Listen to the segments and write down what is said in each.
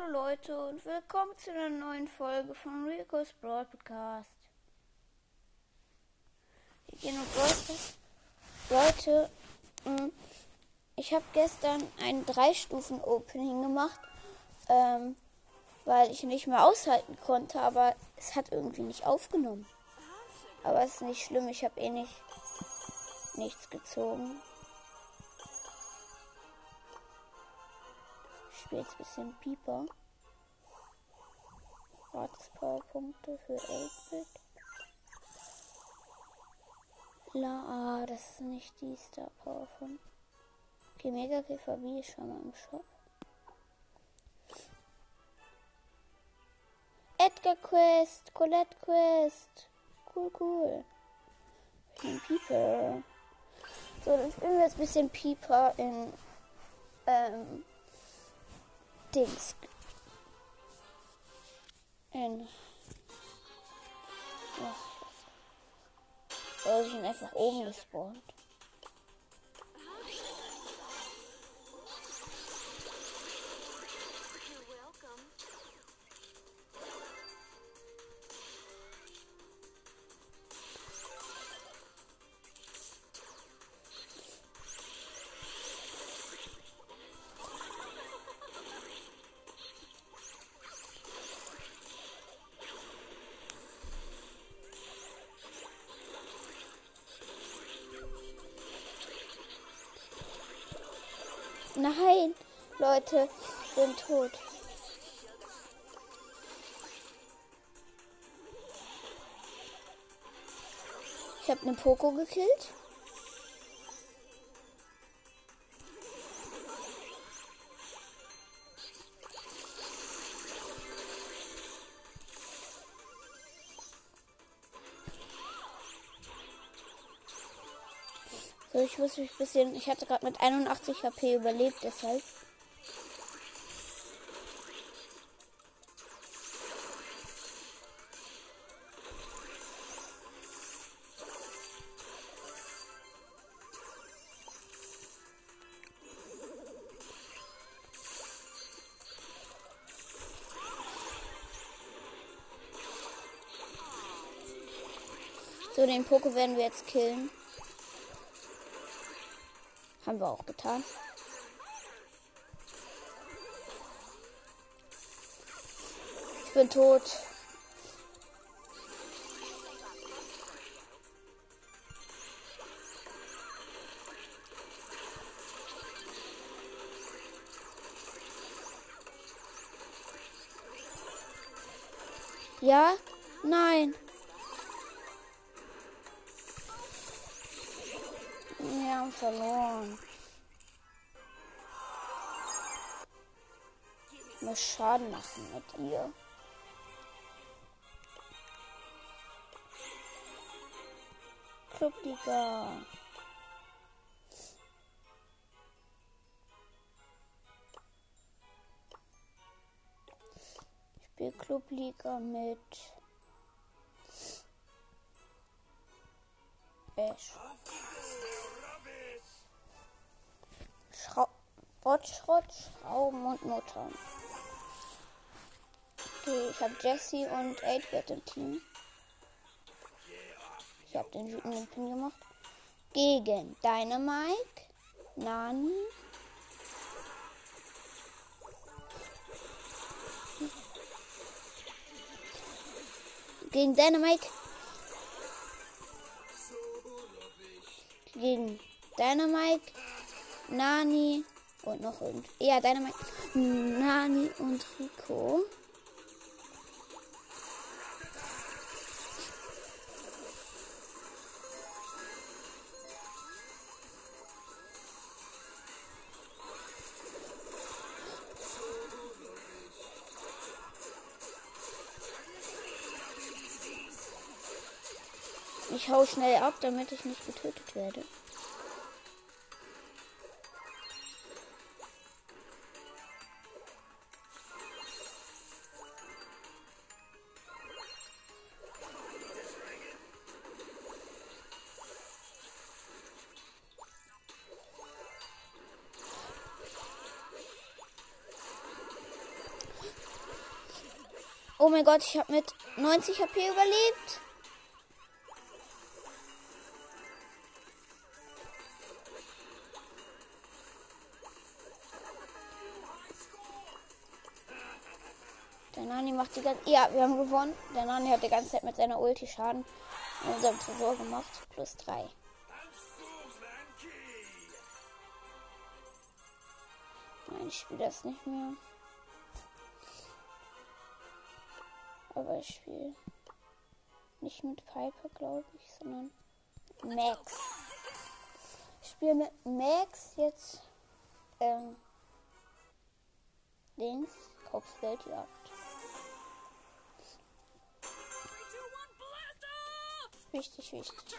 Hallo Leute und willkommen zu einer neuen Folge von Rico's Broad Podcast. Wir gehen um Broadcast. Leute, mm, ich habe gestern ein Drei-Stufen-Opening gemacht, ähm, weil ich nicht mehr aushalten konnte, aber es hat irgendwie nicht aufgenommen. Aber es ist nicht schlimm, ich habe eh nicht nichts gezogen. Spiele jetzt ein bisschen Pieper. Gratis Powerpunkte für 8-Bit. La, ah, das ist nicht die Star Power von. Okay, Mega Käfer B ist schon mal im Shop. Edgar Quest, Colette Quest. Cool, cool. Ein Pieper. So, dann spielen wir jetzt ein bisschen Pieper in ähm, Dings. In. Oh, ich bin einfach oben gespawnt. Nein, Leute, ich bin tot. Ich habe einen Poko gekillt. Ich muss mich ein bisschen. Ich hatte gerade mit 81 HP überlebt, deshalb. So, den Poko werden wir jetzt killen. Haben wir auch getan. Ich bin tot. Ja? Nein. Verloren. Muss Schaden machen mit ihr. Clubliga. Ich spiele Clubliga mit Ash. Botschrott, Schrauben und Muttern. Okay, ich habe Jesse und 8-Bit im Team. Ich habe den wütenden Pin gemacht. Gegen Dynamike, Nani. Gegen Dynamike. Gegen Dynamike, Nani und noch irgend. Ja, Dynamite, Nani und Rico. Ich hau schnell ab, damit ich nicht getötet werde. Oh mein Gott, ich habe mit 90 HP überlebt. Der Nani macht die ganze Ja, wir haben gewonnen. Der Nani hat die ganze Zeit mit seiner Ulti Schaden in unserem Tresor gemacht. Plus 3. Nein, ich spiele das nicht mehr. Aber ich spiele nicht mit Piper, glaube ich, sondern Max. Ich spiele mit Max jetzt ähm, Dings, Kopfgeldjagd. Wichtig, wichtig.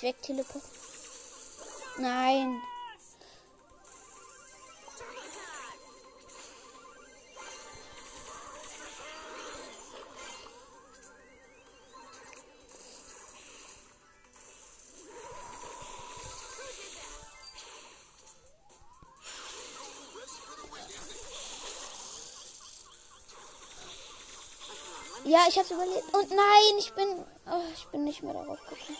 Mich wegteleportiert. Nein. Ja, ich hab's überlebt. Und nein, ich bin. Oh, ich bin nicht mehr darauf gekommen.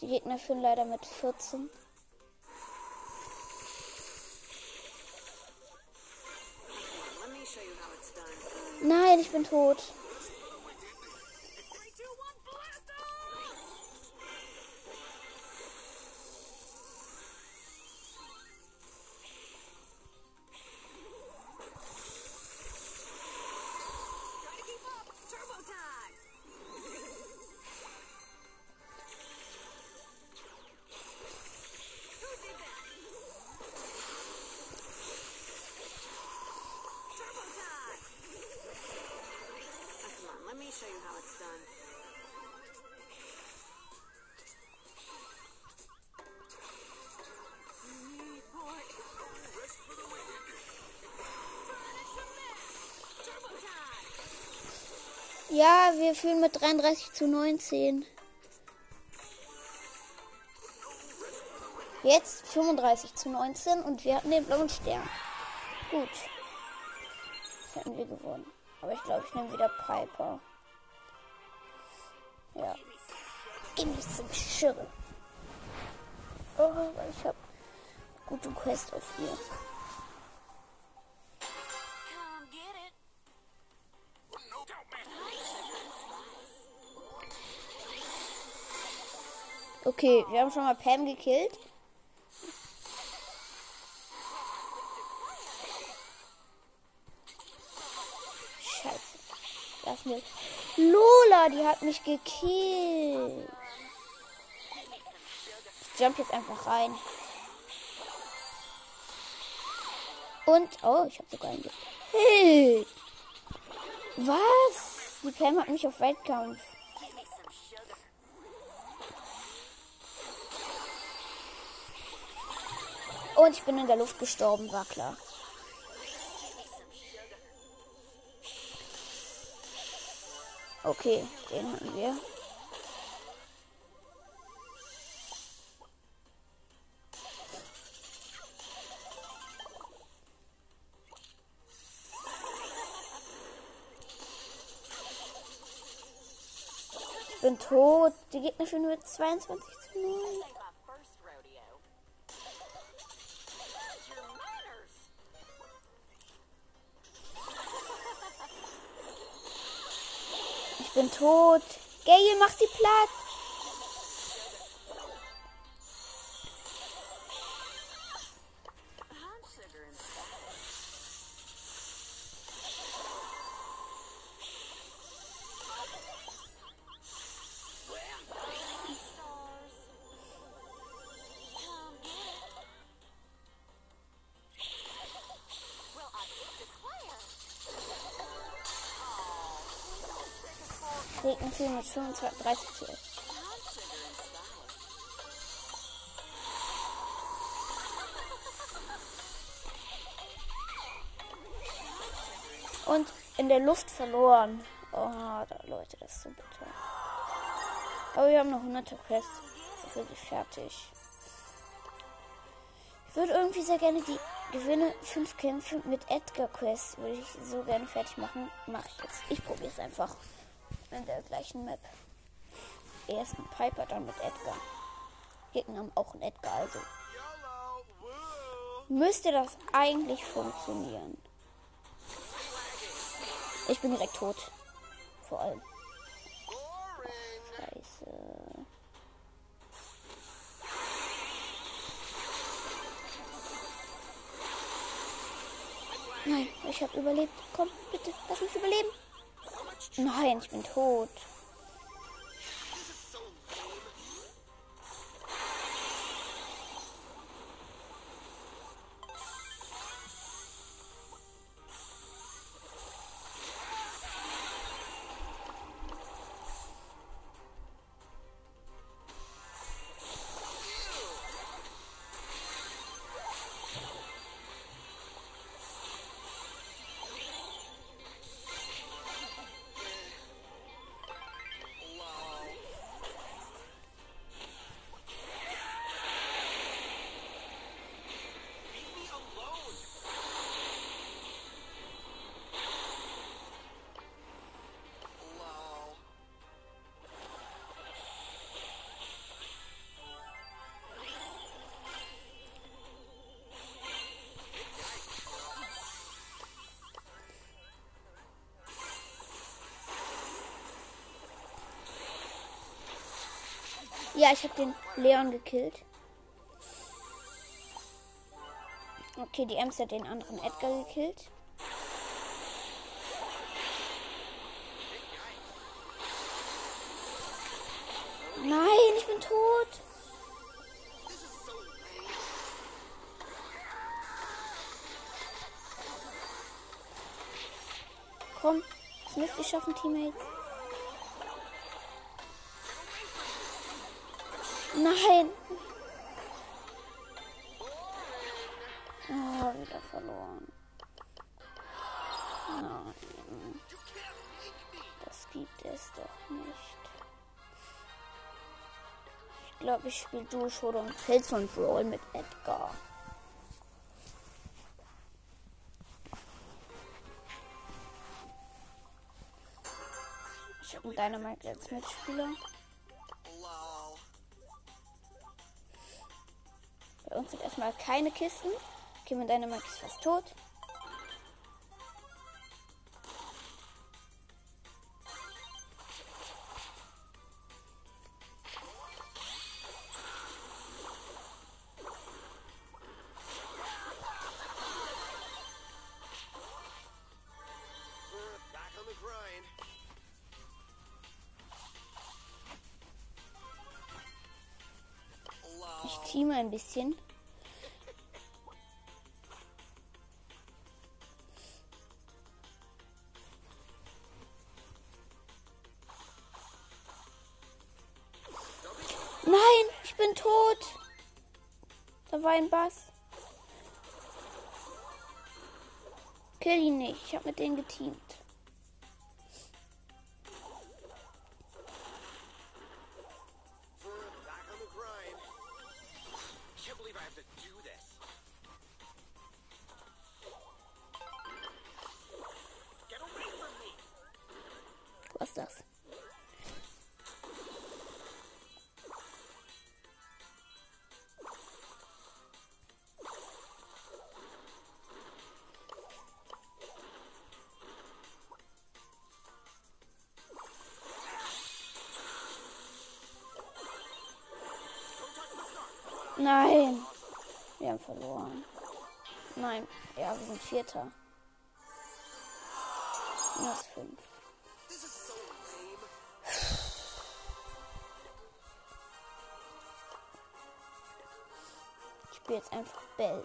Die Gegner führen leider mit 14. Let me show you how it's done. Nein, ich bin tot. Show you how it's done. Ja, wir führen mit 33 zu 19. Jetzt 35 zu 19 und wir hatten den blauen Stern. Gut. Das hätten wir gewonnen. Aber ich glaube, ich nehme wieder Piper. Geh mich zum Schirren. Oh, ich habe gute Quest auf ihr. Okay, wir haben schon mal Pam gekillt. Scheiße. Das mir. Lola, die hat mich gekillt. Jump jetzt einfach rein. Und, oh, ich habe sogar einen gekillt. Was? Die Pam hat mich auf Weitkampf. Und ich bin in der Luft gestorben, war klar. Okay, den hatten wir. Bin tot. Die Gegner führen mit 22 zu 0. Ain't my first rodeo. Your manners! Ich bin tot. Gale, mach sie platt. Oh, Regenziel mit 25, 30 Ziel. Und in der Luft verloren. Oh, Leute, das ist so bitter. Aber wir haben noch 100 Quests. Will sie fertig. Ich würde irgendwie sehr gerne die Gewinne 5 Kämpfe mit Edgar Quest. Würde ich so gerne fertig machen. Mache ich jetzt. Ich probiere es einfach. In der gleichen Map. Erst mit Piper, dann mit Edgar. Gegner haben auch einen Edgar, also. Müsste das eigentlich funktionieren. Ich bin direkt tot. Vor allem. Scheiße. Nein, ich habe überlebt. Komm, bitte, lass mich überleben. Nein, ich bin tot. Ja, ich habe den Leon gekillt. Okay, die Ems hat den anderen Edgar gekillt. Nein, ich bin tot. Komm, das müsst ihr schaffen, Teammates. Nein. Oh, wieder verloren. Nein. Das gibt es doch nicht. Ich glaube, ich spiele Duo und Kills von Brawl mit Edgar. Ich habe einen Dynamite als Mitspieler. Bei uns sind erstmal keine Kisten. Okay, mit deiner Max ist fast tot. Teame ein bisschen. Nein, ich bin tot. Da war ein Bass. Kill ihn nicht. Ich habe mit denen geteamt. Das? Nein. Wir haben verloren. Nein. Ja, wir sind Vierter. Minus fünf. spiele jetzt einfach Bell.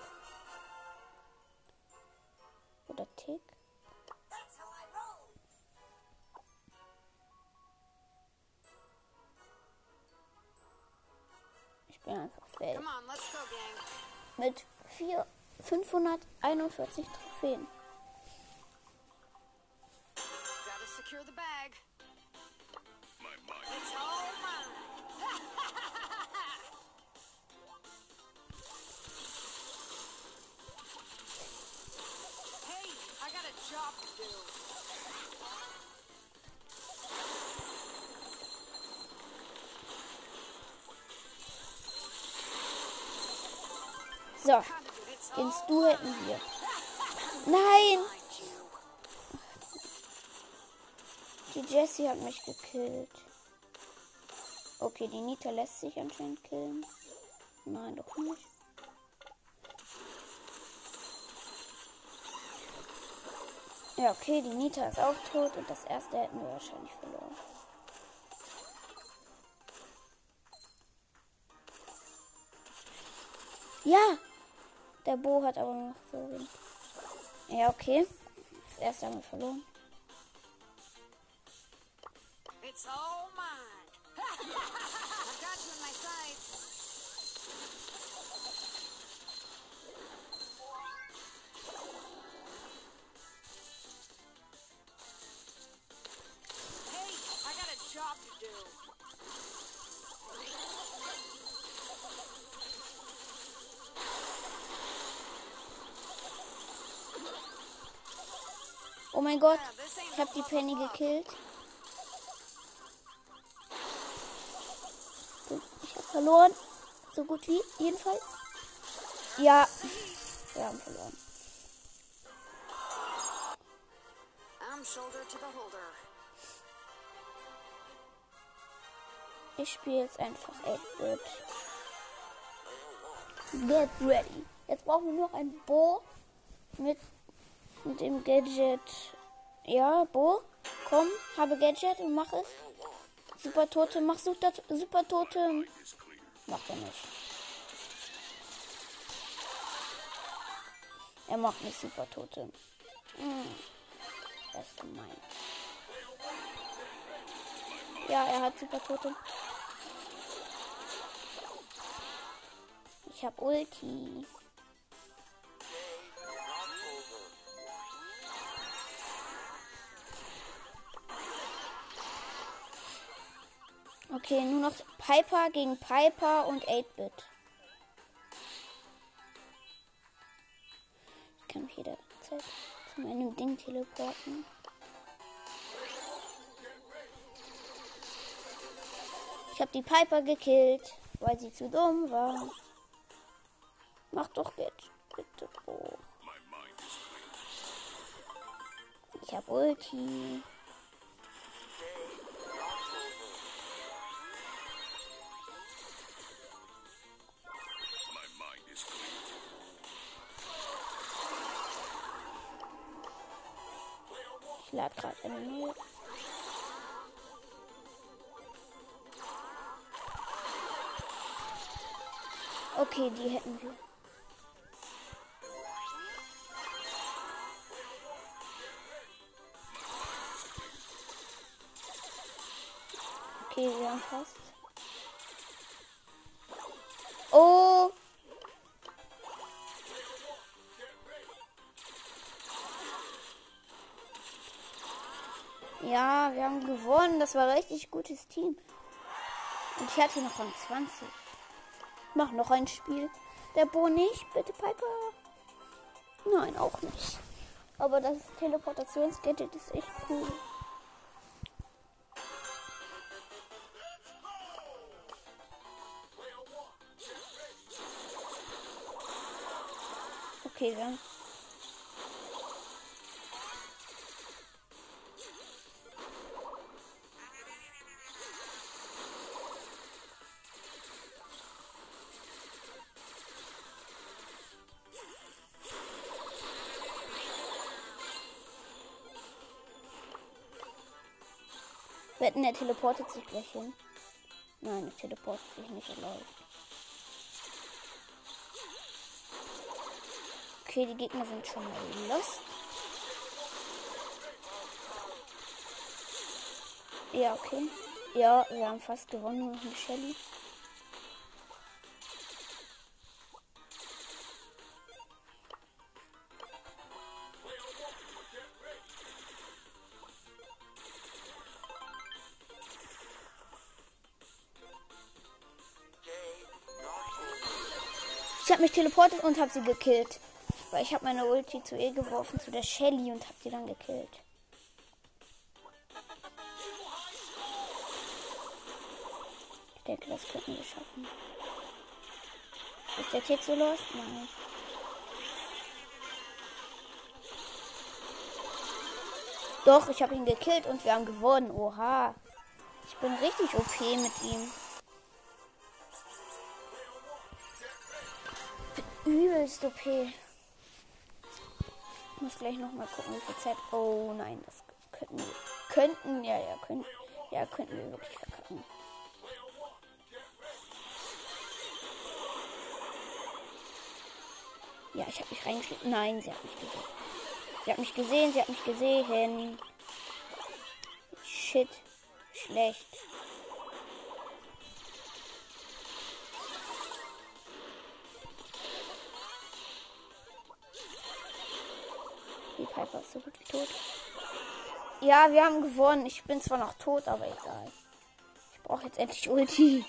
Oder Tick. Ich bin einfach Bell. Mit 4, 541 Trophäen. All Stu hätten wir. Nein! Die Jessie hat mich gekillt. Okay, die Nita lässt sich anscheinend killen. Nein, doch nicht. Ja, okay, die Nita ist auch tot und das erste hätten wir wahrscheinlich verloren. Ja! Der Bo hat aber noch so. Ja, okay. Das erste haben wir verloren. It's all mine. mein Gott, ich habe die Penny gekillt. Ich habe verloren. So gut wie, jedenfalls. Ja, wir haben verloren. Ich spiele jetzt einfach 8-Bit. Get ready. Jetzt brauchen wir noch ein Bo mit, mit dem Gadget. Ja, Bo, komm, habe Gadget und mach es. Super Totem, mach Super, Super clear. Macht er nicht. Er macht nicht Super Totem. Hm. Das ist gemein. Ja, er hat Super Totem. Ich hab Ulti. Okay, nur noch Piper gegen Piper und 8-Bit. Ich kann mich jederzeit zu meinem Ding teleporten. Ich habe die Piper gekillt, weil sie zu dumm war. Mach doch jetzt bitte. Oh. Ich habe Ulti. Lade gerade eine neue. Okay, die hätten wir. Okay, wir haben fast. War ein richtig gutes Team. Und ich hatte noch Rang 20. Mach noch ein Spiel. Der Bo nicht, bitte Piper. Nein, auch nicht. Aber das Teleportationsgadget ist echt cool. Okay, wir Wetten, er teleportet sich gleich hin. Nein, er teleportet sich nicht, er läuft. Okay, die Gegner sind schon mal lost. Ja, okay. Ja, wir haben fast gewonnen, eine Shelly. Teleportet und habe sie gekillt. Weil ich habe meine Ulti zu ihr geworfen, zu der Shelly und habe sie dann gekillt. Ich denke, das könnten wir schaffen. Ist der Tick so los? Nein. Doch, ich habe ihn gekillt und wir haben gewonnen. Oha. Ich bin richtig OP mit ihm. Übelst OP. Ich muss gleich noch mal gucken, wie viel Zeit. Oh nein, das könnten wir. Könnten, ja, ja, könnten. Ja, könnten wir wirklich verkacken. Ja, ich habe mich reingeschnitten. Nein, sie hat mich gesehen. Sie hat mich gesehen, sie hat mich gesehen. Shit. Schlecht. Die Piper ist so gut wie tot. Ja, wir haben gewonnen. Ich bin zwar noch tot, aber egal. Ich brauche jetzt endlich Ulti.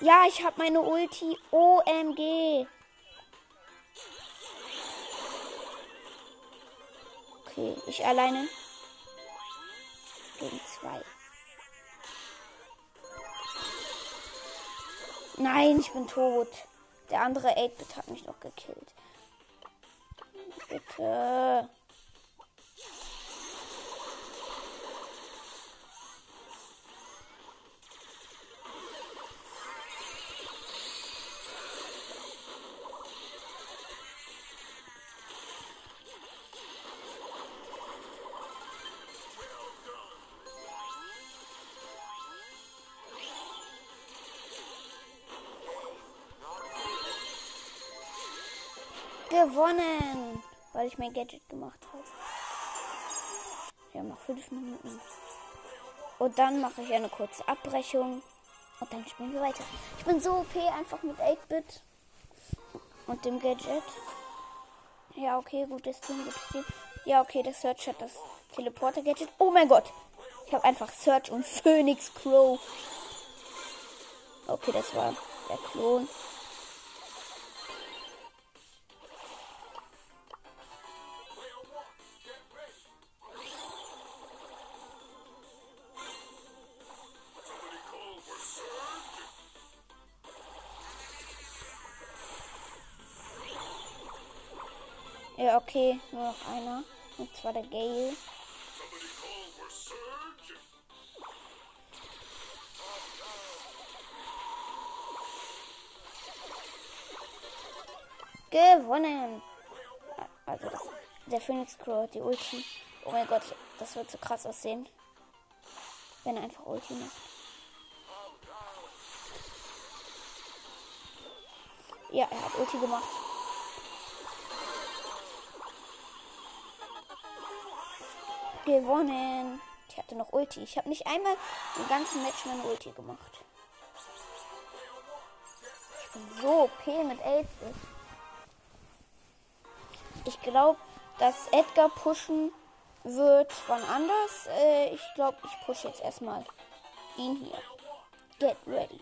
Ja, ich habe meine Ulti. OMG. Okay, ich alleine. Gegen zwei. Nein, ich bin tot. Der andere 8-Bit hat mich noch gekillt. Bitte. Gewonnen, weil ich mein Gadget gemacht habe. Wir haben noch fünf Minuten. Und dann mache ich eine kurze Abbrechung. Und dann spielen wir weiter. Ich bin so OP einfach mit 8-Bit. Und dem Gadget. Ja, okay, gutes Team, gutes Team. Ja, okay, der Search hat das Teleporter-Gadget. Oh mein Gott. Ich habe einfach Search und Phoenix Crow. Okay, das war der Klon. Okay, nur noch einer. Und zwar der Gale. Gewonnen! Also das, der Phoenix Crow hat die Ulti. Oh mein Gott, das wird so krass aussehen. Wenn er einfach Ulti macht. Ja, er hat Ulti gemacht. Gewonnen. Ich hatte noch Ulti. Ich habe nicht einmal im ganzen Match meine Ulti gemacht. Ich bin so OP mit 8 Ich glaube, dass Edgar pushen wird wann anders. Äh, ich glaube, ich pushe jetzt erstmal ihn hier. Get ready.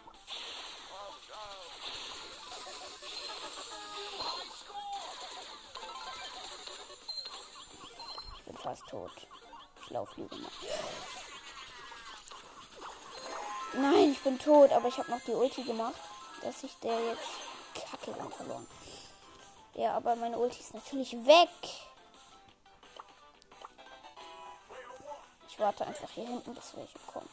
Ich bin fast tot. Lieber mal. Nein, ich bin tot, aber ich habe noch die Ulti gemacht, dass ich der jetzt Kacke lang verloren. Ja, aber meine Ulti ist natürlich weg. Ich warte einfach hier hinten, bis welche kommen.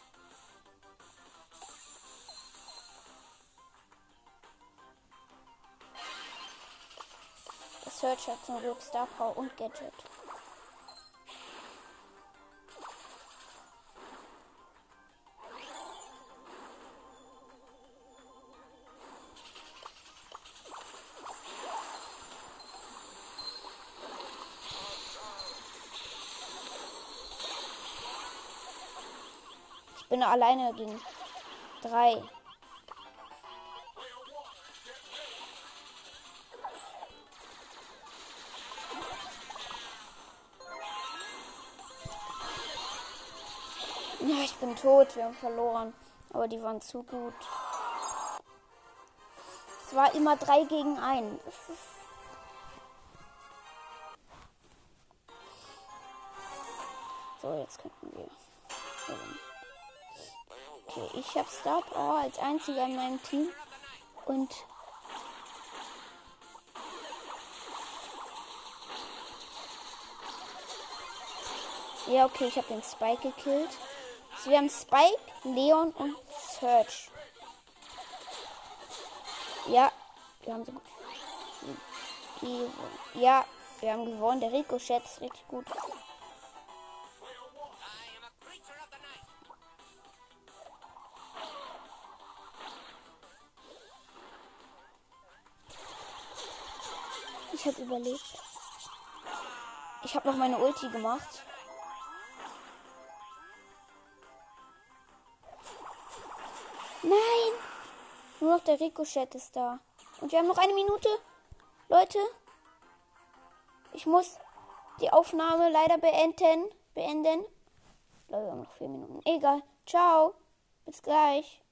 Der Search hat zum Glück Star Power und Gadget. Bin alleine gegen drei. Ja, ich bin tot. Wir haben verloren. Aber die waren zu gut. Es war immer drei gegen einen. So, jetzt könnten wir. Okay, ich habe Star Power als einziger in meinem Team. Und Ja, okay, ich habe den Spike gekillt. Also wir haben Spike, Leon und Search. Ja, wir haben so gut. Ja, wir haben gewonnen. Der Ricochet ist richtig gut. Ich habe überlebt. Ich habe noch meine Ulti gemacht. Nein! Nur noch der Ricochet ist da. Und wir haben noch eine Minute. Leute, ich muss die Aufnahme leider beenden. Beenden. Leute, wir haben noch vier Minuten. Egal. Ciao. Bis gleich.